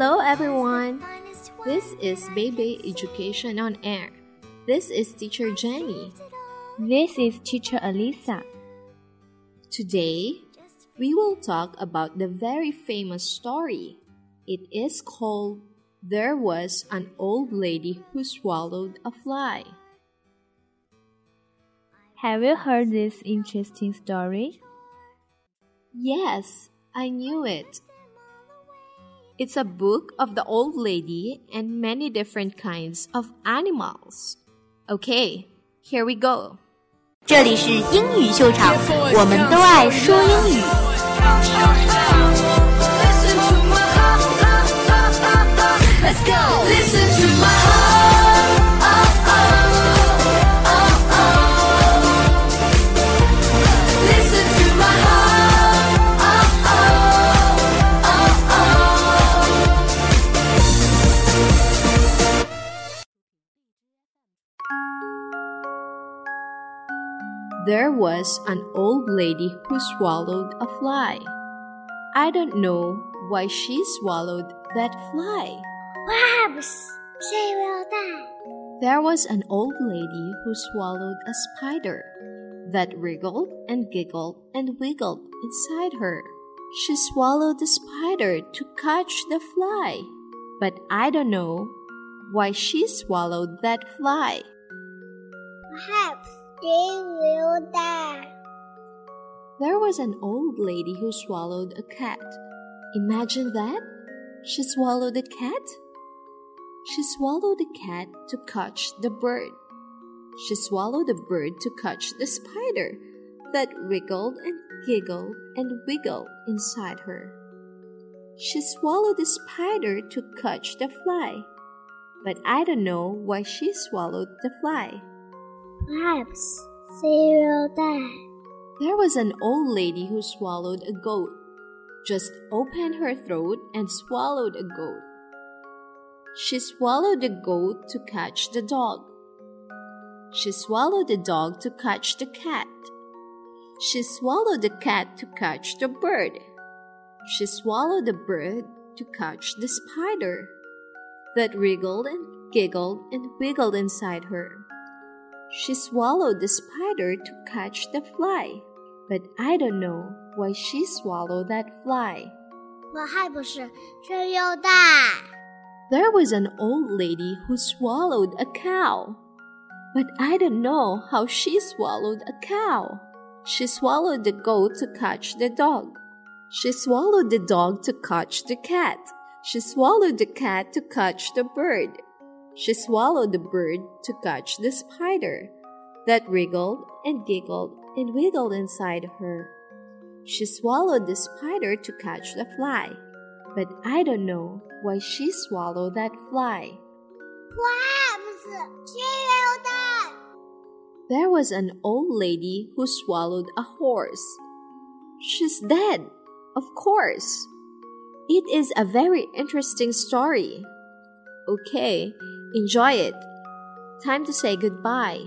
Hello everyone. This is Baby Education on Air. This is Teacher Geanie. This is Teacher Alisa. Today, we will talk about the very famous story. It is called There Was an Old Lady Who Swallowed a Fly. Have you heard this interesting story? Yes, I knew it. It's a book of the old lady and many different kinds of animals. Okay, here we go. 这里是英语秀场，我们都爱说英语。 There was an old lady who swallowed a fly. I don't know why she swallowed that fly. Perhaps she will die. There was an old lady who swallowed a spider that wriggled and giggled and wiggled inside her. She swallowed the spider to catch the fly, but I don't know why she swallowed that fly. Perhaps she will die. There was an old lady who swallowed a cat. Imagine that. She swallowed a cat. She swallowed the cat to catch the bird. She swallowed the bird to catch the spider that wriggled and giggled and wiggled inside her. She swallowed the spider to catch the fly. But I don't know why she swallowed the fly. Perhaps she will die. There was an old lady who swallowed a goat. Just opened her throat and swallowed a goat. She swallowed the goat to catch the dog. She swallowed the dog to catch the cat. She swallowed the cat to catch the bird. She swallowed the bird to catch the spider that wriggled and giggled and wiggled inside her. She swallowed the spider to catch the fly, but I don't know why she swallowed that fly. 我还不是却又大。 There was an old lady who swallowed a cow, but I don't know how she swallowed a cow. She swallowed the goat to catch the dog. She swallowed the dog to catch the cat. She swallowed the cat to catch the bird. She swallowed the bird to catch the spider that wriggled and giggled and wiggled inside her. She swallowed the spider to catch the fly, but I don't know why she swallowed that fly. Perhaps she will die. There was an old lady who swallowed a horse. She's dead, of course. It is a very interesting story. Okay, enjoy it. Time to say goodbye.